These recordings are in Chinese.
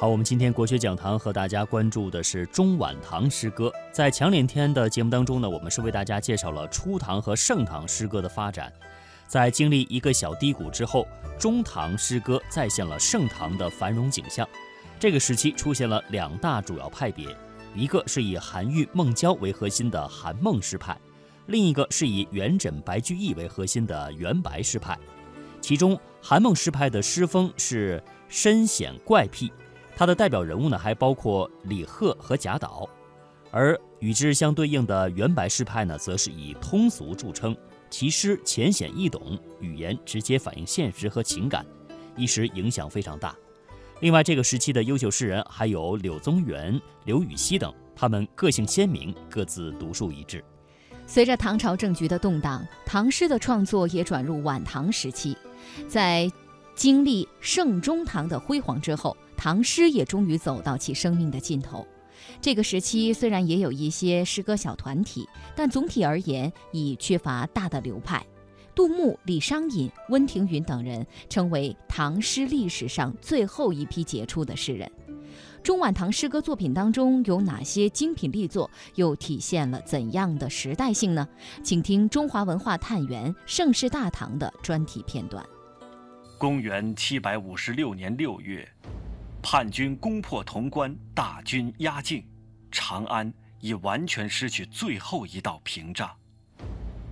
好，我们今天国学讲堂和大家关注的是中晚唐诗歌。在强连天的节目当中呢，我们是为大家介绍了初唐和盛唐诗歌的发展。在经历一个小低谷之后，中唐诗歌再现了盛唐的繁荣景象。这个时期出现了两大主要派别，一个是以韩愈、孟郊为核心的韩孟诗派，另一个是以元稹、白居易为核心的元白诗派。其中，韩孟诗派的诗风是深显怪僻。他的代表人物呢，还包括李贺和贾岛，而与之相对应的元白诗派呢，则是以通俗著称，其诗浅显易懂，语言直接反映现实和情感，一时影响非常大。另外，这个时期的优秀诗人还有柳宗元、刘禹锡等，他们个性鲜明，各自独树一帜。随着唐朝政局的动荡，唐诗的创作也转入晚唐时期，在经历盛中唐的辉煌之后。唐诗也终于走到其生命的尽头。这个时期虽然也有一些诗歌小团体，但总体而言已缺乏大的流派。杜牧、李商隐、温庭筠等人成为唐诗历史上最后一批杰出的诗人。中晚唐诗歌作品当中有哪些精品力作，又体现了怎样的时代性呢？请听《中华文化探源盛世大唐》的专题片段。公元七百五十六年六月。叛军攻破潼关，大军压境，长安已完全失去最后一道屏障。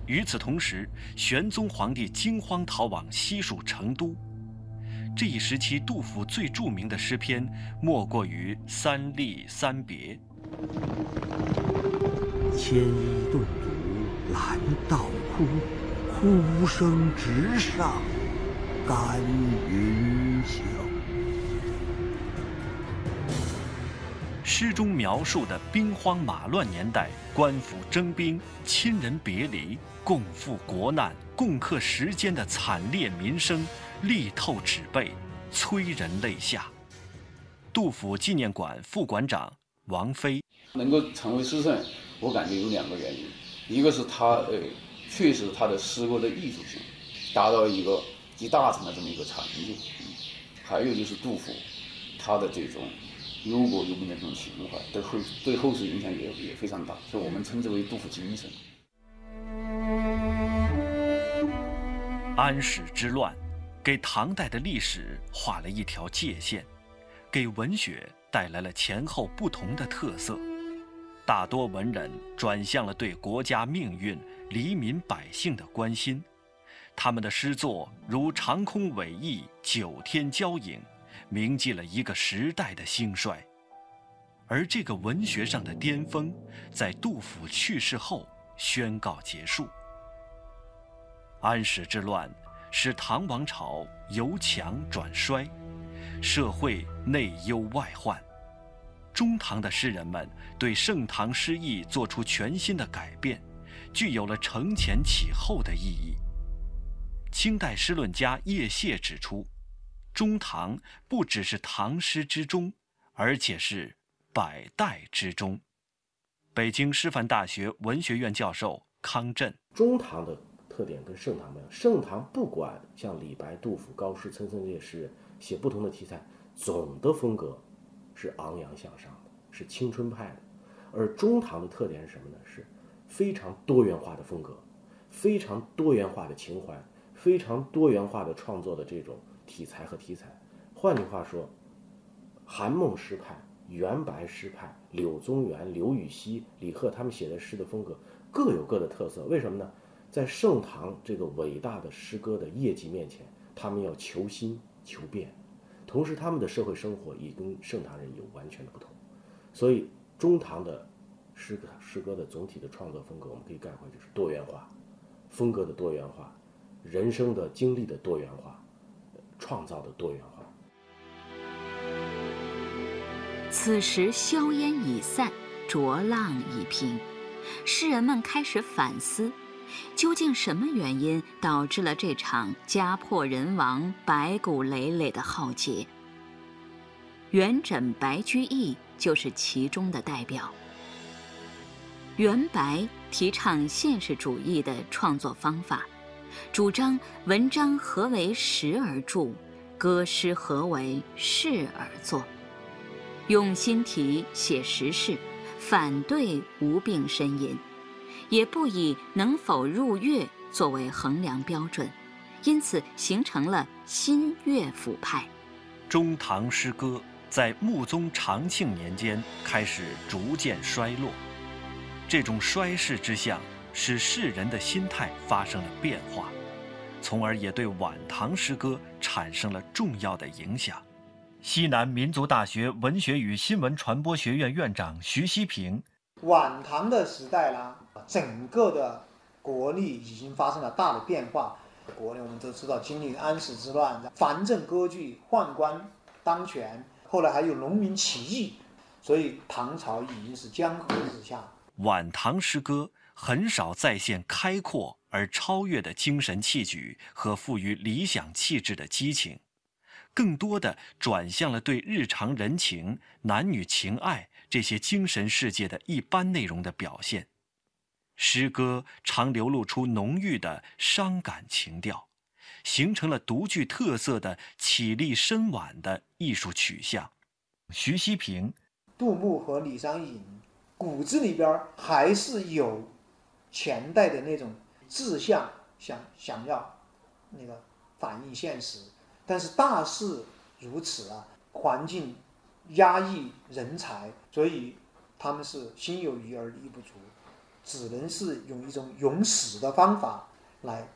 与此同时，玄宗皇帝惊慌逃往西蜀成都。这一时期，杜甫最著名的诗篇莫过于《三吏三别》：“牵衣顿足拦道哭，哭声直上干云霄。”诗中描述的兵荒马乱年代，官府征兵、亲人别离、共赴国难、共克时艰的惨烈民生，力透纸背，催人泪下。杜甫纪念馆副馆长王飞能够成为诗圣，我感觉有两个原因，一个是他呃，确实他的诗歌的艺术性达到一个集大成的这么一个成就，还有就是杜甫他的这种。忧国忧民的这种情怀，对后对后世影响也也非常大，所以我们称之为杜甫精神。安史之乱，给唐代的历史画了一条界限，给文学带来了前后不同的特色。大多文人转向了对国家命运、黎民百姓的关心，他们的诗作如长空伟翼，九天交影。铭记了一个时代的兴衰，而这个文学上的巅峰，在杜甫去世后宣告结束。安史之乱使唐王朝由强转衰，社会内忧外患。中唐的诗人们对盛唐诗意做出全新的改变，具有了承前启后的意义。清代诗论家叶谢指出。中唐不只是唐诗之中，而且是百代之中。北京师范大学文学院教授康震：中唐的特点跟盛唐不一样。盛唐不管像李白、杜甫、高适、岑参这些诗人写不同的题材，总的风格是昂扬向上的，是青春派的。而中唐的特点是什么呢？是非常多元化的风格，非常多元化的情怀，非常多元化的创作的这种。题材和题材，换句话说，韩孟诗派、元白诗派、柳宗元、刘禹锡、李贺他们写的诗的风格各有各的特色。为什么呢？在盛唐这个伟大的诗歌的业绩面前，他们要求新求变，同时他们的社会生活也跟盛唐人有完全的不同。所以，中唐的诗歌诗歌的总体的创作风格，我们可以概括就是多元化，风格的多元化，人生的经历的多元化。创造的多元化。此时硝烟已散，浊浪已平，诗人们开始反思：究竟什么原因导致了这场家破人亡、白骨累累的浩劫？元稹、白居易就是其中的代表。元白提倡现实主义的创作方法。主张文章何为实而著，歌诗何为事而作。用新题写实事，反对无病呻吟，也不以能否入乐作为衡量标准，因此形成了新乐府派。中唐诗歌在穆宗长庆年间开始逐渐衰落，这种衰势之象使世人的心态发生了变化，从而也对晚唐诗歌产生了重要的影响。西南民族大学文学与新闻传播学院院长徐希平：晚唐的时代啦，整个的国力已经发生了大的变化。国内我们都知道经历安史之乱，藩镇割据，宦官当权，后来还有农民起义，所以唐朝已经是江河日下。晚唐诗歌很少再现开阔而超越的精神气举和富于理想气质的激情，更多的转向了对日常人情、男女情爱这些精神世界的一般内容的表现。诗歌常流露出浓郁的伤感情调，形成了独具特色的绮丽深婉的艺术取向。徐希平，杜牧和李商隐骨子里边还是有前代的那种志向，想想要那个反映现实，但是大势如此啊，环境压抑人才，所以他们是心有余而力不足。只能是用一种用死的方法来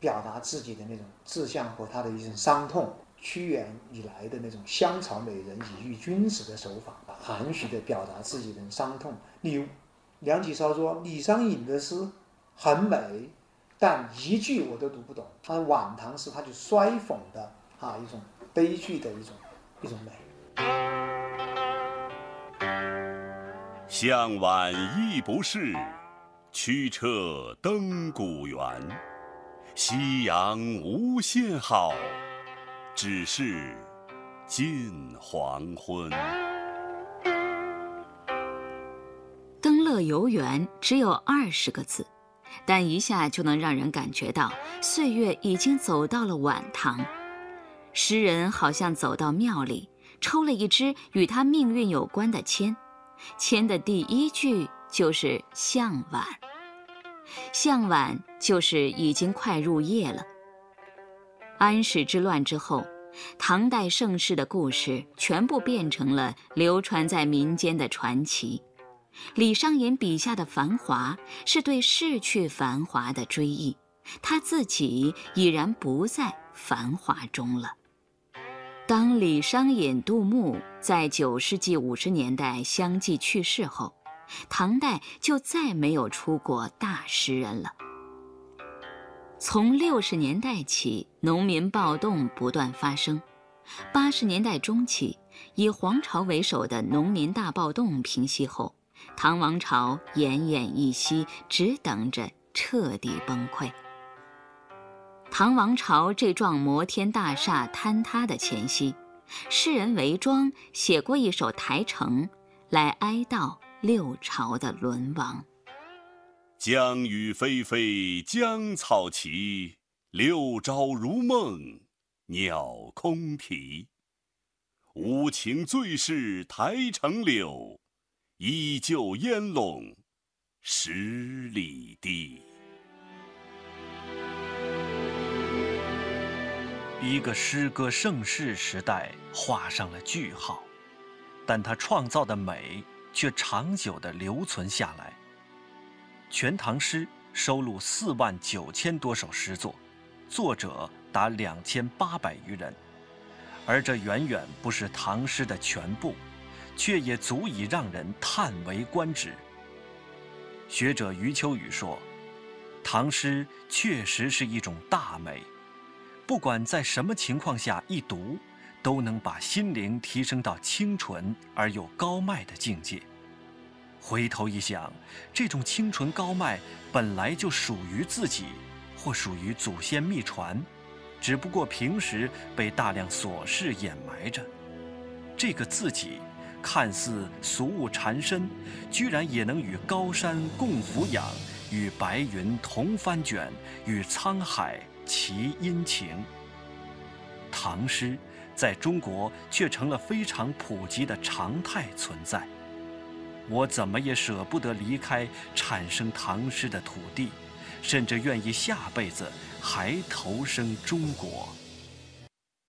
表达自己的那种志向和他的一种伤痛。屈原以来的那种香草美人以喻君子的手法，含蓄地表达自己的伤痛。李梁启超说：“李商隐的诗很美，但一句我都读不懂。他晚唐诗，他就衰讽的啊一种悲剧的一种一种美。”向晚意不适。驱车登古原，夕阳无限好，只是近黄昏。乐游原只有二十个字，但一下就能让人感觉到岁月已经走到了晚唐。诗人好像走到庙里，抽了一支与他命运有关的签，签的第一句。就是向晚，向晚就是已经快入夜了。安史之乱之后，唐代盛世的故事全部变成了流传在民间的传奇。李商隐笔下的繁华，是对逝去繁华的追忆，他自己已然不在繁华中了。当李商隐、杜牧在九世纪五十年代相继去世后，唐代就再没有出过大诗人了。从六十年代起，农民暴动不断发生；八十年代中期，以黄巢为首的农民大暴动平息后，唐王朝奄奄一息，只等着彻底崩溃。唐王朝这幢摩天大厦坍塌的前夕，诗人韦庄写过一首《台城》，来哀悼。六朝的沦亡。江雨霏霏，江草齐，六朝如梦，鸟空啼。无情最是台城柳，依旧烟笼十里堤。一个诗歌盛世时代画上了句号，但他创造的美。却长久地留存下来。《全唐诗》收录四万九千多首诗作，作者达两千八百余人，而这远远不是唐诗的全部，却也足以让人叹为观止。学者余秋雨说：“唐诗确实是一种大美，不管在什么情况下一读。”都能把心灵提升到清纯而又高迈的境界。回头一想，这种清纯高迈本来就属于自己，或属于祖先秘传，只不过平时被大量琐事掩埋着。这个自己，看似俗物缠身，居然也能与高山共俯仰，与白云同翻卷，与沧海齐殷勤。唐诗在中国却成了非常普及的常态存在。我怎么也舍不得离开产生唐诗的土地，甚至愿意下辈子还投生中国。